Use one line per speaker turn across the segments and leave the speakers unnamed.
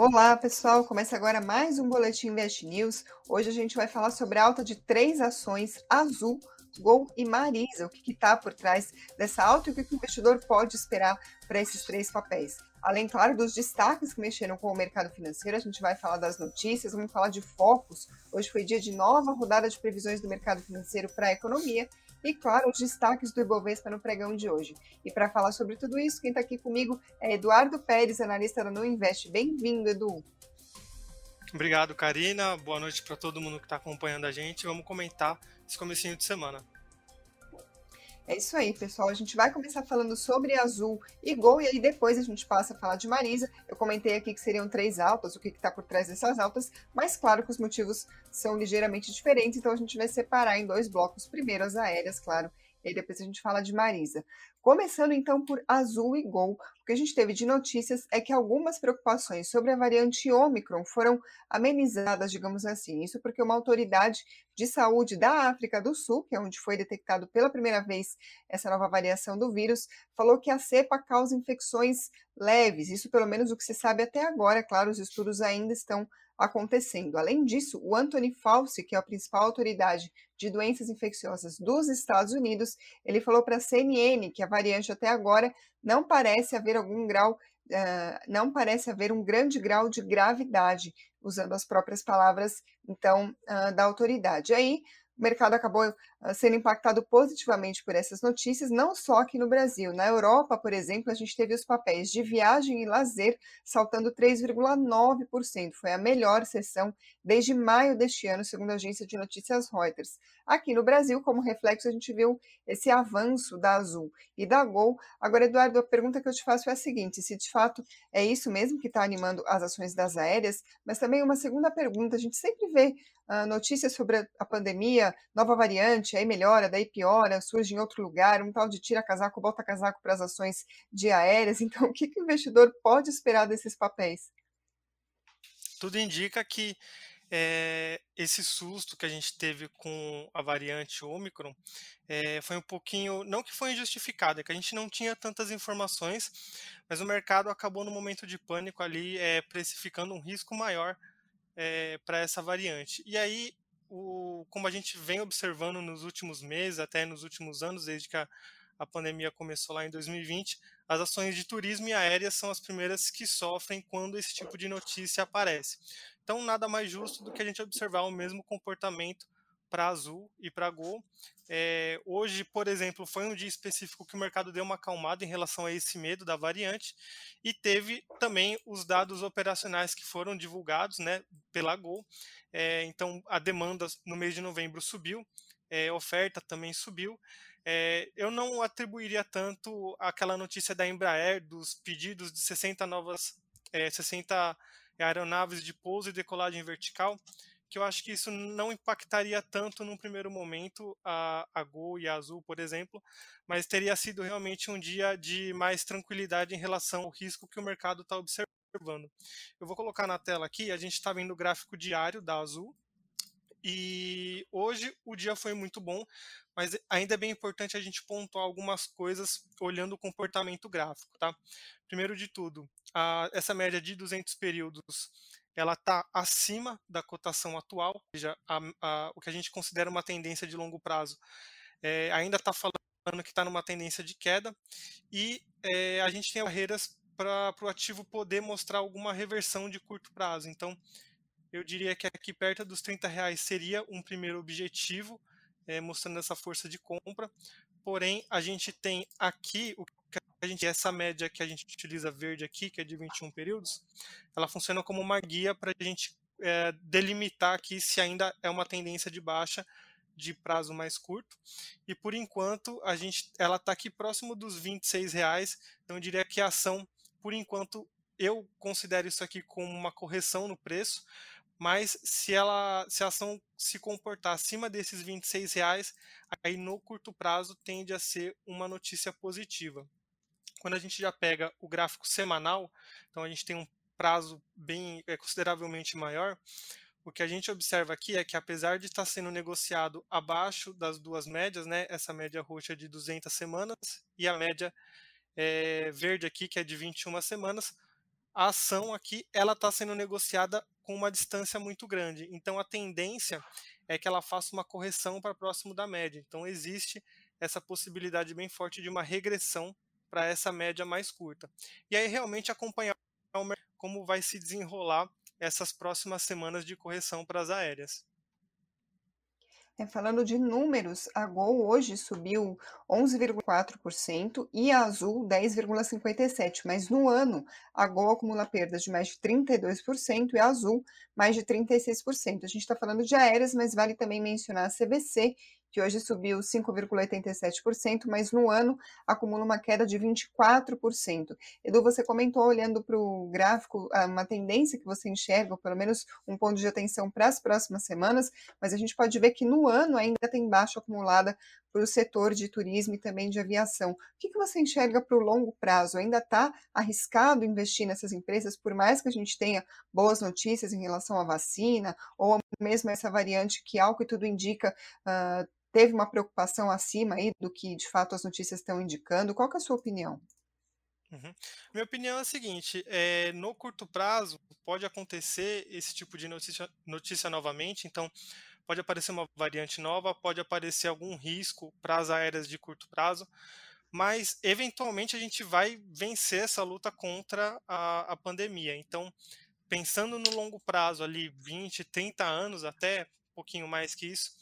Olá, pessoal. Começa agora mais um Boletim Invest News. Hoje a gente vai falar sobre a alta de três ações Azul, Gol e Marisa. O que está por trás dessa alta e o que o investidor pode esperar para esses três papéis. Além, claro, dos destaques que mexeram com o mercado financeiro, a gente vai falar das notícias, vamos falar de focos. Hoje foi dia de nova rodada de previsões do mercado financeiro para a economia e, claro, os destaques do Ibovespa no pregão de hoje. E para falar sobre tudo isso, quem está aqui comigo é Eduardo Pérez, analista da No Invest. Bem-vindo, Edu.
Obrigado, Karina. Boa noite para todo mundo que está acompanhando a gente. Vamos comentar esse comecinho de semana.
É isso aí, pessoal. A gente vai começar falando sobre Azul e Gol, e aí depois a gente passa a falar de Marisa. Eu comentei aqui que seriam três altas, o que está por trás dessas altas, mas claro que os motivos são ligeiramente diferentes, então a gente vai separar em dois blocos. Primeiro as aéreas, claro, e aí depois a gente fala de Marisa. Começando então por Azul e Gol, o que a gente teve de notícias é que algumas preocupações sobre a variante Omicron foram amenizadas, digamos assim. Isso porque uma autoridade de saúde da África do Sul, que é onde foi detectado pela primeira vez essa nova variação do vírus, falou que a cepa causa infecções leves. Isso pelo menos o que se sabe até agora. Claro, os estudos ainda estão acontecendo. Além disso, o Anthony Fauci, que é a principal autoridade de doenças infecciosas dos Estados Unidos, ele falou para a CNN que a variante até agora não parece haver algum grau, uh, não parece haver um grande grau de gravidade, usando as próprias palavras, então, uh, da autoridade. Aí, o mercado acabou ah, sendo impactado positivamente por essas notícias, não só aqui no Brasil. Na Europa, por exemplo, a gente teve os papéis de viagem e lazer saltando 3,9%. Foi a melhor sessão desde maio deste ano, segundo a agência de notícias Reuters. Aqui no Brasil, como reflexo, a gente viu esse avanço da Azul e da Gol. Agora, Eduardo, a pergunta que eu te faço é a seguinte: se de fato é isso mesmo que está animando as ações das aéreas, mas também uma segunda pergunta: a gente sempre vê uh, notícias sobre a, a pandemia, nova variante, aí melhora, daí piora, surge em outro lugar, um tal de tira casaco, bota casaco para as ações de aéreas. Então, o que, que o investidor pode esperar desses papéis?
Tudo indica que é, esse susto que a gente teve com a variante Omicron é, foi um pouquinho, não que foi injustificado, é que a gente não tinha tantas informações, mas o mercado acabou no momento de pânico ali é, precificando um risco maior é, para essa variante. E aí, o, como a gente vem observando nos últimos meses, até nos últimos anos, desde que a, a pandemia começou lá em 2020, as ações de turismo e aéreas são as primeiras que sofrem quando esse tipo de notícia aparece. Então, nada mais justo do que a gente observar o mesmo comportamento para Azul e para Gol. É, hoje, por exemplo, foi um dia específico que o mercado deu uma acalmada em relação a esse medo da variante e teve também os dados operacionais que foram divulgados né, pela Gol. É, então, a demanda no mês de novembro subiu, é, oferta também subiu. É, eu não atribuiria tanto aquela notícia da Embraer dos pedidos de 60 novas, é, 60 aeronaves de pouso e decolagem vertical que eu acho que isso não impactaria tanto num primeiro momento a, a Gol e a Azul, por exemplo, mas teria sido realmente um dia de mais tranquilidade em relação ao risco que o mercado está observando. Eu vou colocar na tela aqui, a gente está vendo o gráfico diário da Azul, e hoje o dia foi muito bom, mas ainda é bem importante a gente pontuar algumas coisas olhando o comportamento gráfico, tá? Primeiro de tudo, a, essa média de 200 períodos ela está acima da cotação atual, ou seja, a, a, o que a gente considera uma tendência de longo prazo é, ainda está falando que está numa tendência de queda, e é, a gente tem barreiras para o ativo poder mostrar alguma reversão de curto prazo. Então, eu diria que aqui perto dos 30 reais seria um primeiro objetivo, é, mostrando essa força de compra. Porém, a gente tem aqui o que a gente, essa média que a gente utiliza verde aqui, que é de 21 períodos, ela funciona como uma guia para a gente é, delimitar aqui se ainda é uma tendência de baixa de prazo mais curto. E por enquanto a gente, ela está aqui próximo dos 26 reais. Então eu diria que a ação, por enquanto, eu considero isso aqui como uma correção no preço. Mas se ela, se a ação se comportar acima desses 26 reais, aí no curto prazo tende a ser uma notícia positiva. Quando a gente já pega o gráfico semanal, então a gente tem um prazo bem é, consideravelmente maior, o que a gente observa aqui é que apesar de estar sendo negociado abaixo das duas médias, né, essa média roxa de 200 semanas e a média é, verde aqui, que é de 21 semanas, a ação aqui ela está sendo negociada com uma distância muito grande. Então a tendência é que ela faça uma correção para próximo da média. Então existe essa possibilidade bem forte de uma regressão para essa média mais curta. E aí realmente acompanhar como vai se desenrolar essas próximas semanas de correção para as aéreas.
É, falando de números, a Gol hoje subiu 11,4% e a Azul 10,57%, mas no ano a Gol acumula perdas de mais de 32% e a Azul mais de 36%. A gente está falando de aéreas, mas vale também mencionar a CVC, que hoje subiu 5,87%, mas no ano acumula uma queda de 24%. Edu, você comentou olhando para o gráfico uma tendência que você enxerga, ou pelo menos um ponto de atenção para as próximas semanas, mas a gente pode ver que no ano ainda tem baixa acumulada para o setor de turismo e também de aviação. O que, que você enxerga para o longo prazo? Ainda está arriscado investir nessas empresas, por mais que a gente tenha boas notícias em relação à vacina, ou mesmo essa variante que, ao que tudo indica, uh, teve uma preocupação acima aí do que de fato as notícias estão indicando? Qual é a sua opinião?
Uhum. Minha opinião é a seguinte: é, no curto prazo pode acontecer esse tipo de notícia, notícia novamente, então pode aparecer uma variante nova, pode aparecer algum risco para as aéreas de curto prazo, mas eventualmente a gente vai vencer essa luta contra a, a pandemia. Então, pensando no longo prazo, ali 20, 30 anos, até um pouquinho mais que isso,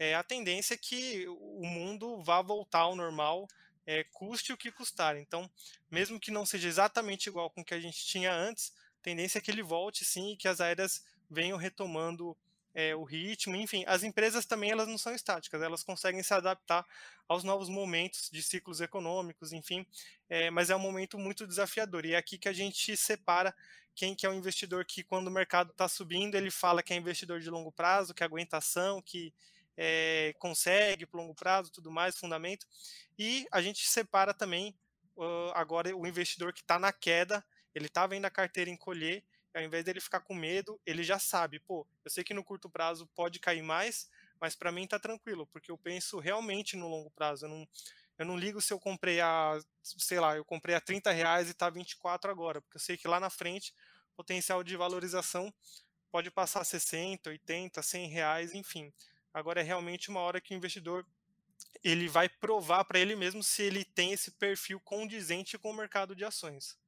é, a tendência é que o mundo vá voltar ao normal, é, custe o que custar. Então, mesmo que não seja exatamente igual com o que a gente tinha antes, a tendência é que ele volte sim e que as aéreas venham retomando é, o ritmo, enfim, as empresas também elas não são estáticas, elas conseguem se adaptar aos novos momentos de ciclos econômicos, enfim, é, mas é um momento muito desafiador e é aqui que a gente separa quem que é o investidor que quando o mercado está subindo ele fala que é investidor de longo prazo, que é aguentação, que é, consegue por longo prazo, tudo mais, fundamento. E a gente separa também uh, agora o investidor que está na queda, ele está vendo a carteira encolher, ao invés dele ficar com medo, ele já sabe, pô, eu sei que no curto prazo pode cair mais, mas para mim está tranquilo, porque eu penso realmente no longo prazo. Eu não, eu não ligo se eu comprei a, sei lá, eu comprei a 30 reais e está 24 agora, porque eu sei que lá na frente o potencial de valorização pode passar 60, 80, 100 reais, enfim. Agora é realmente uma hora que o investidor ele vai provar para ele mesmo se ele tem esse perfil condizente com o mercado de ações.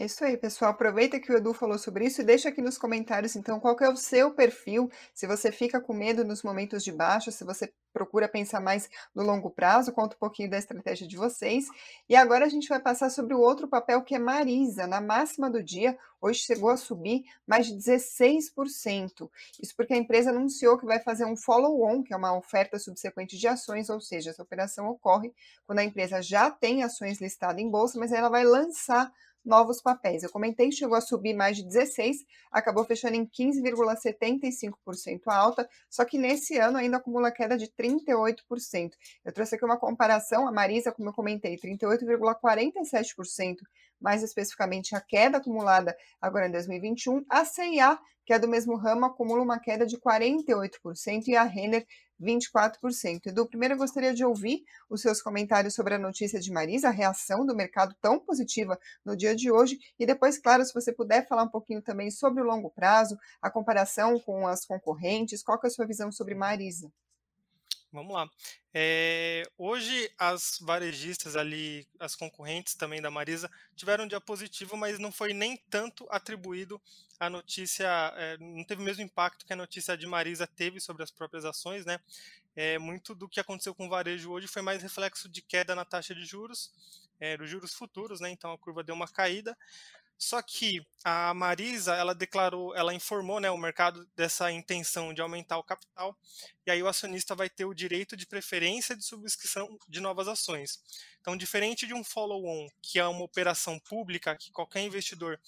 É isso aí, pessoal. Aproveita que o Edu falou sobre isso e deixa aqui nos comentários, então, qual é o seu perfil, se você fica com medo nos momentos de baixa, se você procura pensar mais no longo prazo, conta um pouquinho da estratégia de vocês. E agora a gente vai passar sobre o outro papel que é Marisa. Na máxima do dia, hoje chegou a subir mais de 16%. Isso porque a empresa anunciou que vai fazer um follow-on, que é uma oferta subsequente de ações, ou seja, essa operação ocorre quando a empresa já tem ações listadas em bolsa, mas ela vai lançar novos papéis. Eu comentei, chegou a subir mais de 16, acabou fechando em 15,75% alta, só que nesse ano ainda acumula queda de 38%. Eu trouxe aqui uma comparação, a Marisa, como eu comentei, 38,47%, mais especificamente a queda acumulada agora em 2021, a CIA, que é do mesmo ramo, acumula uma queda de 48% e a Renner 24%. Edu, primeiro eu gostaria de ouvir os seus comentários sobre a notícia de Marisa, a reação do mercado tão positiva no dia de hoje, e depois, claro, se você puder falar um pouquinho também sobre o longo prazo, a comparação com as concorrentes, qual é a sua visão sobre Marisa?
Vamos lá. É, hoje as varejistas ali, as concorrentes também da Marisa, tiveram um dia positivo, mas não foi nem tanto atribuído a notícia, é, não teve o mesmo impacto que a notícia de Marisa teve sobre as próprias ações, né? É, muito do que aconteceu com o varejo hoje foi mais reflexo de queda na taxa de juros, dos juros futuros, né? Então a curva deu uma caída. Só que a Marisa, ela declarou, ela informou né, o mercado dessa intenção de aumentar o capital, e aí o acionista vai ter o direito de preferência de subscrição de novas ações. Então, diferente de um follow-on, que é uma operação pública que qualquer investidor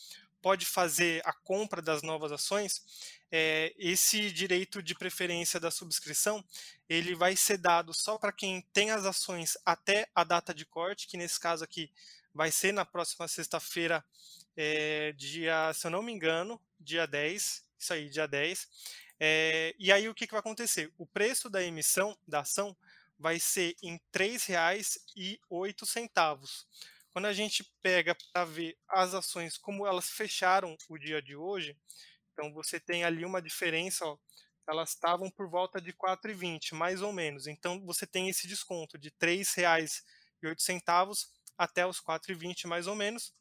pode fazer a compra das novas ações, é, esse direito de preferência da subscrição ele vai ser dado só para quem tem as ações até a data de corte, que nesse caso aqui vai ser na próxima sexta-feira, é, dia, se eu não me engano, dia 10, isso aí, dia 10. É, e aí o que, que vai acontecer? O preço da emissão da ação vai ser em R$ 3,08. quando a gente pega para ver as ações como elas fecharam o dia de hoje, então você tem ali uma diferença, ó, elas estavam por volta de 4,20, mais ou menos. Então você tem esse desconto de R$ 3,08 até os 4,20 mais ou menos.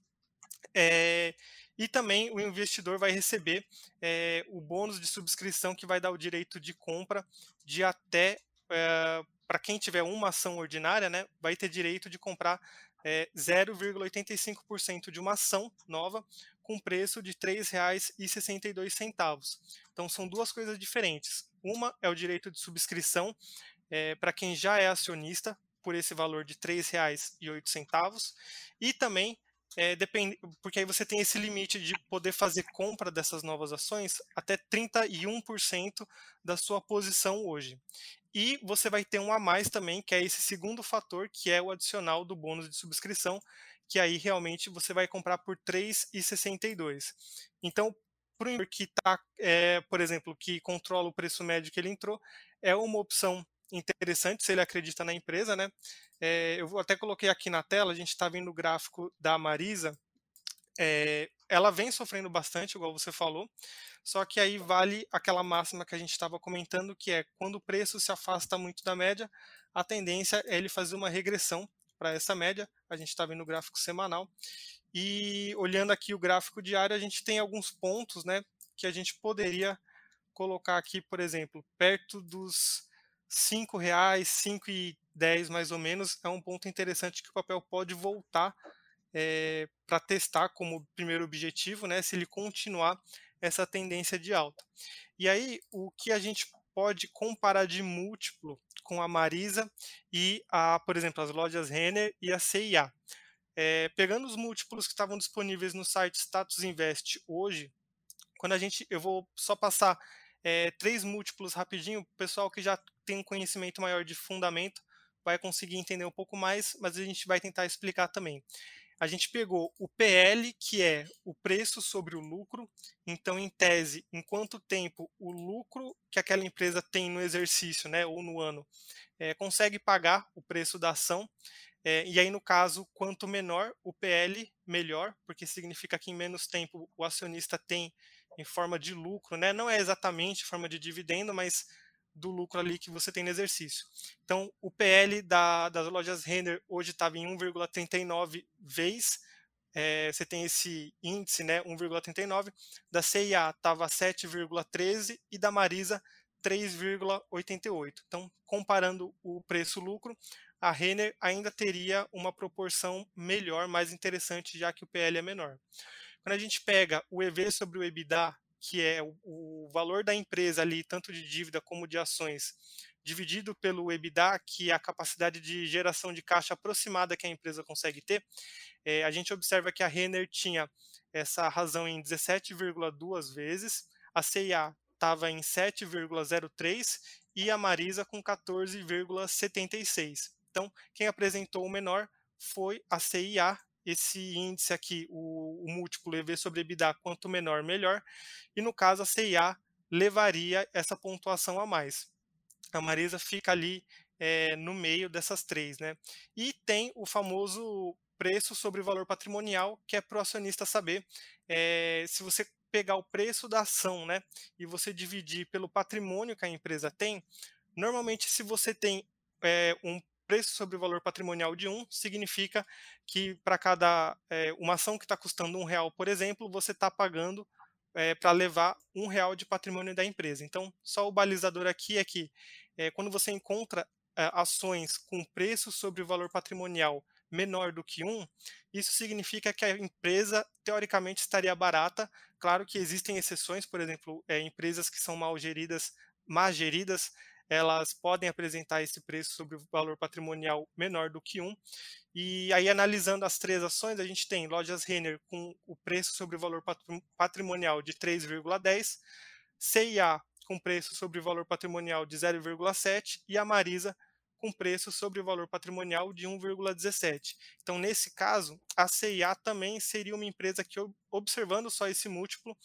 É, e também o investidor vai receber é, o bônus de subscrição que vai dar o direito de compra de até é, para quem tiver uma ação ordinária, né, vai ter direito de comprar é, 0,85% de uma ação nova com preço de R$ 3,62. Então são duas coisas diferentes. Uma é o direito de subscrição para quem já é acionista por esse valor de R$ 3,08 e também é, depende, porque aí você tem esse limite de poder fazer compra dessas novas ações até 31% da sua posição hoje. E você vai ter um a mais também, que é esse segundo fator, que é o adicional do bônus de subscrição, que aí realmente você vai comprar por R$ 3,62. Então, para o que está, é, por exemplo, que controla o preço médio que ele entrou, é uma opção interessante se ele acredita na empresa, né? É, eu até coloquei aqui na tela, a gente está vendo o gráfico da Marisa. É, ela vem sofrendo bastante, igual você falou, só que aí vale aquela máxima que a gente estava comentando, que é quando o preço se afasta muito da média, a tendência é ele fazer uma regressão para essa média. A gente está vendo o gráfico semanal. E olhando aqui o gráfico diário, a gente tem alguns pontos né, que a gente poderia colocar aqui, por exemplo, perto dos R$ 5,00, 5,10 mais ou menos, é um ponto interessante que o papel pode voltar é, eh, para testar como primeiro objetivo, né, se ele continuar essa tendência de alta. E aí, o que a gente pode comparar de múltiplo com a Marisa e, a, por exemplo, as lojas Renner e a CIA. É, pegando os múltiplos que estavam disponíveis no site Status Invest hoje, quando a gente, eu vou só passar é, três múltiplos rapidinho, o pessoal que já tem um conhecimento maior de fundamento vai conseguir entender um pouco mais, mas a gente vai tentar explicar também a gente pegou o PL, que é o preço sobre o lucro. Então, em tese, em quanto tempo o lucro que aquela empresa tem no exercício, né, ou no ano, é, consegue pagar o preço da ação. É, e aí, no caso, quanto menor o PL, melhor, porque significa que em menos tempo o acionista tem em forma de lucro, né? não é exatamente forma de dividendo, mas do lucro ali que você tem no exercício. Então, o PL da, das lojas Renner hoje estava em 1,39 vezes, é, você tem esse índice, né, 1,39, da CIA estava 7,13 e da Marisa 3,88. Então, comparando o preço-lucro, a Renner ainda teria uma proporção melhor, mais interessante, já que o PL é menor. Quando a gente pega o EV sobre o EBITDA que é o, valor da empresa ali, tanto de dívida como de ações, dividido pelo EBITDA, que é a capacidade de geração de caixa aproximada que a empresa consegue ter, é, a gente observa que a Renner tinha essa razão em 17,2 vezes, a CIA estava em 7,03 e a Marisa com 14,76. Então, quem apresentou o menor foi a CIA, esse índice aqui, o, o múltiplo EV sobre EBITDA, quanto menor, melhor. E no caso, a CIA levaria essa pontuação a mais. A Marisa fica ali é, no meio dessas três. Né? E tem o famoso preço sobre valor patrimonial, que é para o acionista saber é, se você pegar o preço da ação né, e você dividir pelo patrimônio que a empresa tem, normalmente se você tem é, um preço sobre o valor patrimonial de um significa que para cada é, uma ação que está custando um real, por exemplo, você está pagando é, para levar um real de patrimônio da empresa. Então, só o balizador aqui é que é, quando você encontra ações com preço sobre o valor patrimonial menor do que um, isso significa que a empresa teoricamente estaria barata. Claro que existem exceções, por exemplo, empresas que são mal geridas, má geridas, elas podem apresentar esse preço sobre o valor patrimonial menor do que um. E aí, analisando as três ações, a gente tem lojas Renner com o preço sobre o valor patrimonial de 3,10, CIA com preço sobre o valor patrimonial de 0,7 e a Marisa com preço sobre o valor patrimonial de 1,17. Então, nesse caso, a CIA também seria uma empresa que, observando só esse múltiplo,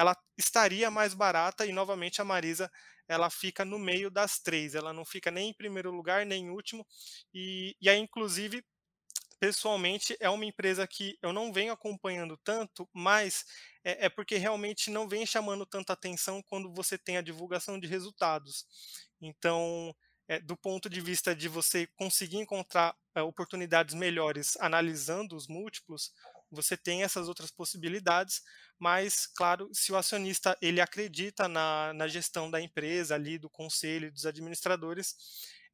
ela estaria mais barata e, novamente, a Marisa ela fica no meio das três, ela não fica nem em primeiro lugar, nem em último, e, e aí, inclusive, pessoalmente, é uma empresa que eu não venho acompanhando tanto, mas é, é, porque realmente não vem chamando tanta atenção quando você tem a divulgação de resultados. Então, é, do ponto de vista de você conseguir encontrar é, oportunidades melhores analisando os múltiplos, você tem essas outras possibilidades, mas, claro, se o acionista ele acredita na, na gestão da empresa, ali do conselho, dos administradores,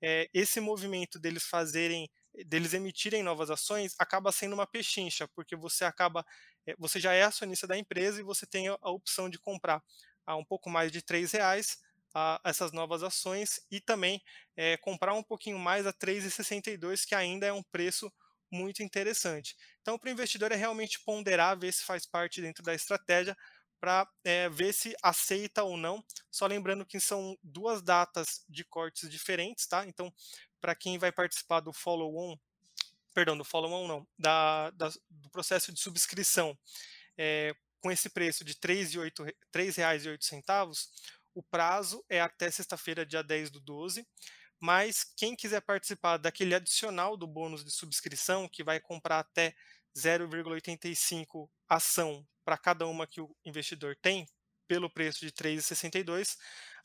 é, esse movimento deles fazerem deles emitirem novas ações acaba sendo uma pechincha, porque você acaba, eh, você já é acionista da empresa e você tem a, opção de comprar a um pouco mais de três reais a, essas novas ações e também é, comprar um pouquinho mais a 3,62, que ainda é um preço muito interessante. Então, para o investidor é realmente ponderar, ver se faz parte dentro da estratégia, para é, ver se aceita ou não. Só lembrando que são duas datas de cortes diferentes, tá? Então, para quem vai participar do follow-on, perdão, do follow-on não, da, da, do processo de subscrição é, com esse preço de R$ 3,08, o prazo é até sexta-feira, dia 10 do 12, mas quem quiser participar daquele adicional do bônus de subscrição, que vai comprar até 0,85 ação para cada uma que o investidor tem, pelo preço de 3,62,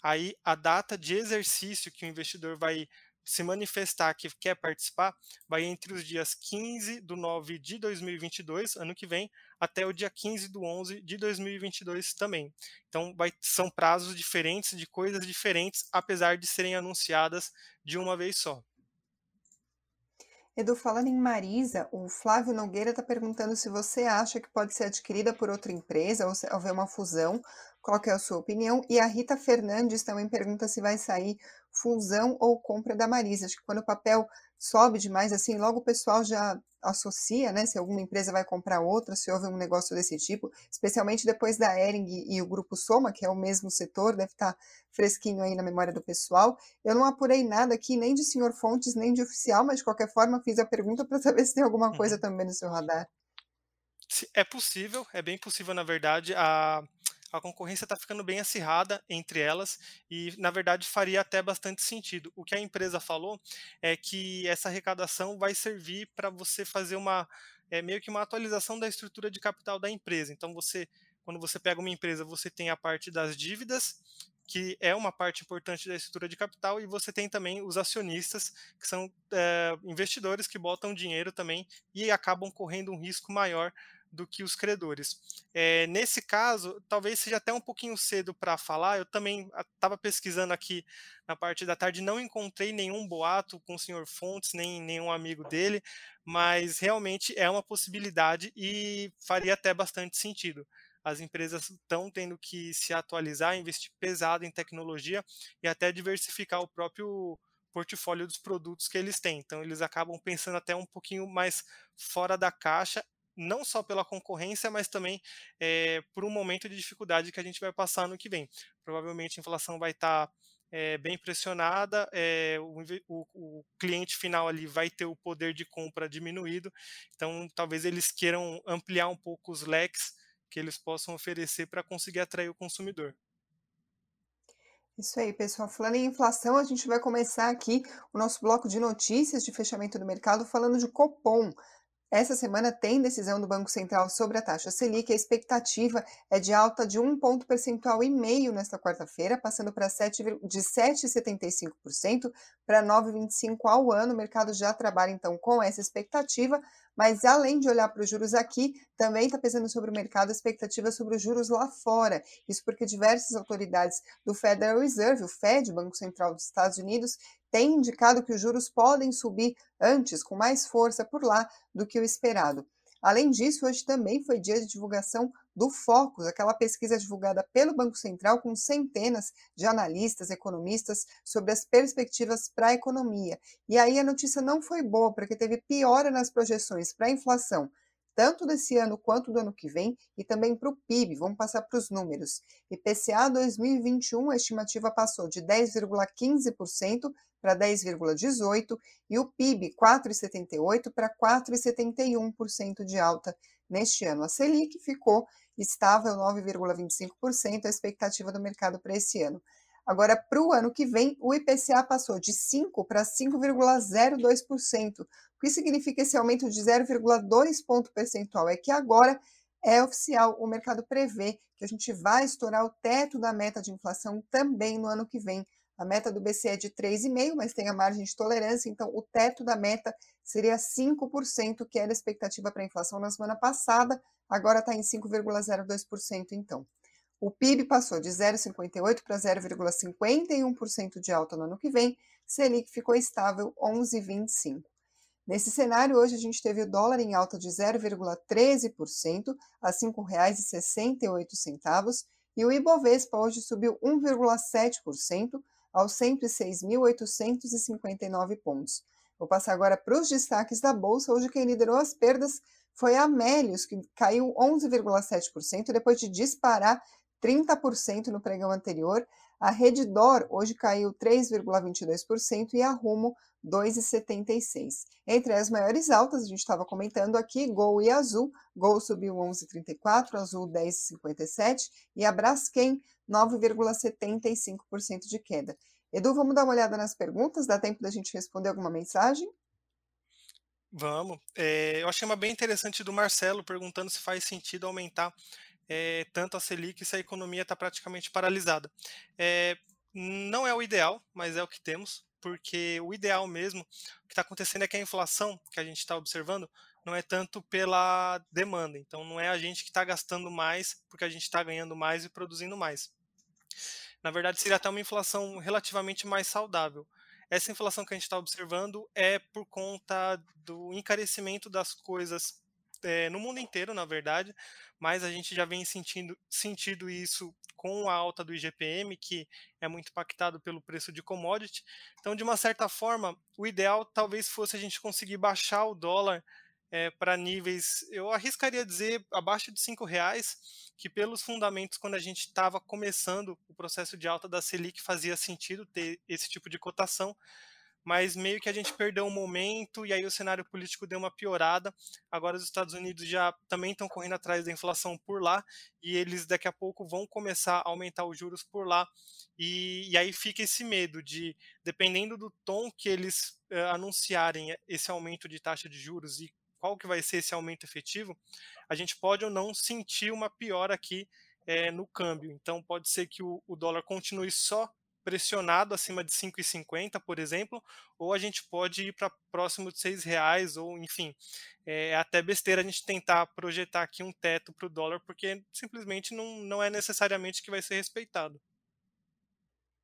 aí a data de exercício que o investidor vai se manifestar que quer participar, vai entre os dias 15 do 9 de 2022, ano que vem, até o dia 15 do 11 de 2022 também. Então, vai, são prazos diferentes, de coisas diferentes, apesar de serem anunciadas de uma vez só.
Edu, falando em Marisa, o Flávio Nogueira está perguntando se você acha que pode ser adquirida por outra empresa ou se houver uma fusão. Qual é a sua opinião? E a Rita Fernandes também pergunta se vai sair fusão ou compra da Marisa. Acho que quando o papel sobe demais, assim, logo o pessoal já associa, né? Se alguma empresa vai comprar outra, se houve um negócio desse tipo, especialmente depois da Ering e o Grupo Soma, que é o mesmo setor, deve estar fresquinho aí na memória do pessoal. Eu não apurei nada aqui, nem de senhor Fontes, nem de oficial, mas de qualquer forma fiz a pergunta para saber se tem alguma coisa uhum. também no seu radar.
É possível, é bem possível, na verdade. A a concorrência está ficando bem acirrada entre elas e, na verdade, faria até bastante sentido. O que a empresa falou é que essa arrecadação vai servir para você fazer uma é, meio que uma atualização da estrutura de capital da empresa. Então, você, quando você pega uma empresa, você tem a parte das dívidas que é uma parte importante da estrutura de capital, e você tem também os acionistas, que são é, investidores que botam dinheiro também e acabam correndo um risco maior do que os credores. É, nesse caso, talvez seja até um pouquinho cedo para falar. Eu também estava pesquisando aqui na parte da tarde, não encontrei nenhum boato com o senhor Fontes, nem nenhum amigo dele, mas realmente é uma possibilidade e faria até bastante sentido. As empresas estão tendo que se atualizar, investir pesado em tecnologia e até diversificar o próprio portfólio dos produtos que eles têm. Então, eles acabam pensando até um pouquinho mais fora da caixa não só pela concorrência, mas também é, por um momento de dificuldade que a gente vai passar no que vem. Provavelmente a inflação vai estar tá, é, bem pressionada, é, o, o, o, cliente final ali vai ter o poder de compra diminuído, então talvez eles queiram ampliar um pouco os leques que eles possam oferecer para conseguir atrair o consumidor.
Isso aí, pessoal. Falando em inflação, a gente vai começar aqui o nosso bloco de notícias de fechamento do mercado falando de Copom. Essa semana tem decisão do Banco Central sobre a taxa Selic. A expectativa é de alta de um ponto percentual e meio nesta quarta-feira, passando para 7, de 7,75% para 9,25% ao ano. O mercado já trabalha então com essa expectativa, mas além de olhar para os juros aqui, também está pesando sobre o mercado a expectativa sobre os juros lá fora. Isso porque diversas autoridades do Federal Reserve, o Fed, Banco Central dos Estados Unidos, têm indicado que os juros podem subir antes, com mais força por lá do que o esperado. Além disso, hoje também foi dia de divulgação do Focus, aquela pesquisa divulgada pelo Banco Central com centenas de analistas, economistas sobre as perspectivas para a economia. E aí a notícia não foi boa, porque teve piora nas projeções para a inflação, tanto desse ano quanto do ano que vem, e também para o PIB. Vamos passar para os números. IPCA 2021, a estimativa passou de 10,15% para 10,18% e o PIB 4,78% para 4,71% de alta neste ano. A Selic ficou estável 9,25%, a expectativa do mercado para esse ano. Agora, para o ano que vem, o IPCA passou de 5% para 5,02%, que significa esse aumento de 0,2 ponto percentual? É que agora é oficial, o mercado prevê que a gente vai estourar o teto da meta de inflação também no ano que vem. A meta do BCE é de 3,5%, mas tem a margem de tolerância, então o teto da meta seria 5%, que era a expectativa para a inflação na semana passada, agora está em 5,02%, então. O PIB passou de 0,58% para 0,51% de alta no ano que vem, Selic ficou estável 11,25%. Nesse cenário, hoje a gente teve o dólar em alta de 0,13% a R$ 5,68 e o Ibovespa hoje subiu 1,7% aos 106.859 pontos. Vou passar agora para os destaques da Bolsa. Hoje quem liderou as perdas foi a Amélios, que caiu 11,7% depois de disparar 30% no pregão anterior. A Reddor hoje caiu 3,22% e a Rumo 2,76. Entre as maiores altas, a gente estava comentando aqui, Gol e Azul. Gol subiu 11,34, Azul 10,57 e a Braskem 9,75% de queda. Edu, vamos dar uma olhada nas perguntas? Dá tempo da gente responder alguma mensagem?
Vamos. É, eu achei uma bem interessante do Marcelo perguntando se faz sentido aumentar é, tanto a Selic se a economia está praticamente paralisada. É, não é o ideal, mas é o que temos porque o ideal mesmo, o que está acontecendo é que a inflação que a gente está observando não é tanto pela demanda, então não é a gente que está gastando mais porque a gente está ganhando mais e produzindo mais. Na verdade, seria até uma inflação relativamente mais saudável. Essa inflação que a gente está observando é por conta do encarecimento das coisas é, no mundo inteiro, na verdade, mas a gente já vem sentindo, sentindo isso com a alta do IGPM, que é muito impactado pelo preço de commodity. Então, de uma certa forma, o ideal talvez fosse a gente conseguir baixar o dólar é, para níveis, eu arriscaria dizer, abaixo de cinco reais, que pelos fundamentos, quando a gente estava começando o processo de alta da Selic, fazia sentido ter esse tipo de cotação, mas meio que a gente perdeu um momento e aí o cenário político deu uma piorada. Agora os Estados Unidos já também estão correndo atrás da inflação por lá e eles daqui a pouco vão começar a aumentar os juros por lá. E, e aí fica esse medo de, dependendo do tom que eles uh, anunciarem esse aumento de taxa de juros e qual que vai ser esse aumento efetivo, a gente pode ou não sentir uma piora aqui é, no câmbio. Então pode ser que o, o dólar continue só pressionado acima de 5,50, por exemplo, ou a gente pode ir para próximo de 6 reais, ou enfim, é até besteira a gente tentar projetar aqui um teto para o dólar, porque simplesmente não, não é necessariamente que vai ser respeitado.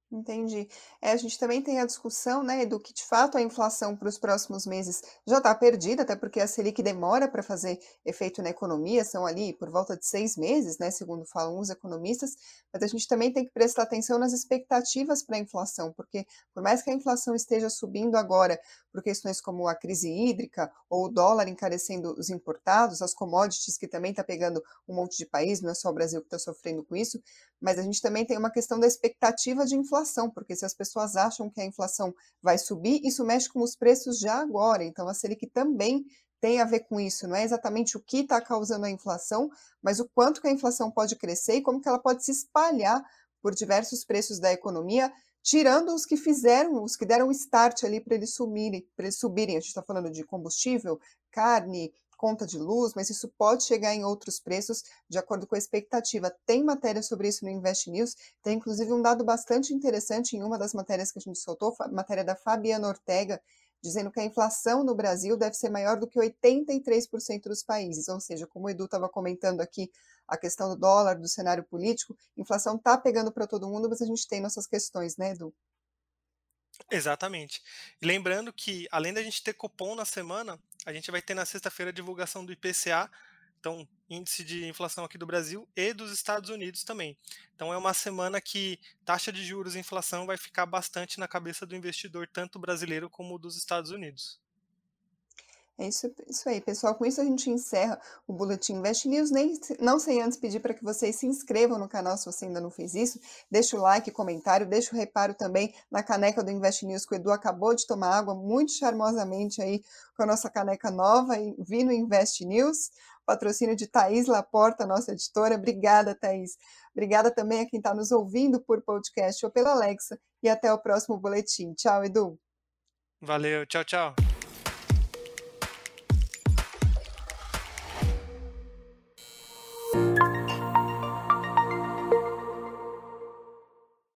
Entendi. É, a gente também tem a discussão, né, do que de fato a inflação para os próximos meses já está perdida, até porque a Selic demora para fazer efeito na economia, são ali por volta de seis meses, né, segundo falam os economistas, mas a gente também tem que prestar atenção nas expectativas para a inflação, porque por mais que a inflação esteja subindo agora por questões como a crise hídrica ou o dólar encarecendo os importados, as commodities que também está pegando um monte de país, não é só o Brasil que está sofrendo com isso, mas a gente também tem uma questão da expectativa de inflação, porque se as pessoas acham que a inflação vai subir, isso mexe com os preços já agora. Então, a Selic também tem a ver com isso, não é exatamente o que está causando a inflação, mas o quanto que a inflação pode crescer e como que ela pode se espalhar por diversos preços da economia, tirando os que fizeram, os que deram start ali para eles subirem, para eles subirem. A gente está falando de combustível, carne, conta de luz, mas isso pode chegar em outros preços de acordo com a expectativa. Tem matéria sobre isso no Invest News, tem inclusive um dado bastante interessante em uma das matérias que a gente soltou, matéria da Fabiana Ortega, dizendo que a inflação no Brasil deve ser maior do que 83% dos países, ou seja, como o Edu estava comentando aqui, a questão do dólar, do cenário político, inflação está pegando para todo mundo, mas a gente tem nossas questões, né, Edu?
Exatamente. Lembrando que, além da gente ter cupom na semana, a gente vai ter na sexta-feira a divulgação do IPCA, então índice de inflação aqui do Brasil e dos Estados Unidos também. Então é uma semana que taxa de juros e inflação vai ficar bastante na cabeça do investidor, tanto brasileiro como dos Estados Unidos.
É isso, isso aí, pessoal. Com isso a gente encerra o Boletim Invest News. Nem, não sei antes pedir para que vocês se inscrevam no canal se você ainda não fez isso. Deixa o like, comentário, deixa o reparo também na caneca do Invest News que o Edu acabou de tomar água muito charmosamente aí com a nossa caneca nova vi Invest News. Patrocínio de Thaís Laporta, nossa editora. Obrigada, Thaís. Obrigada também a quem está nos ouvindo por podcast ou pela Alexa. E até o próximo boletim. Tchau, Edu.
Valeu, tchau, tchau.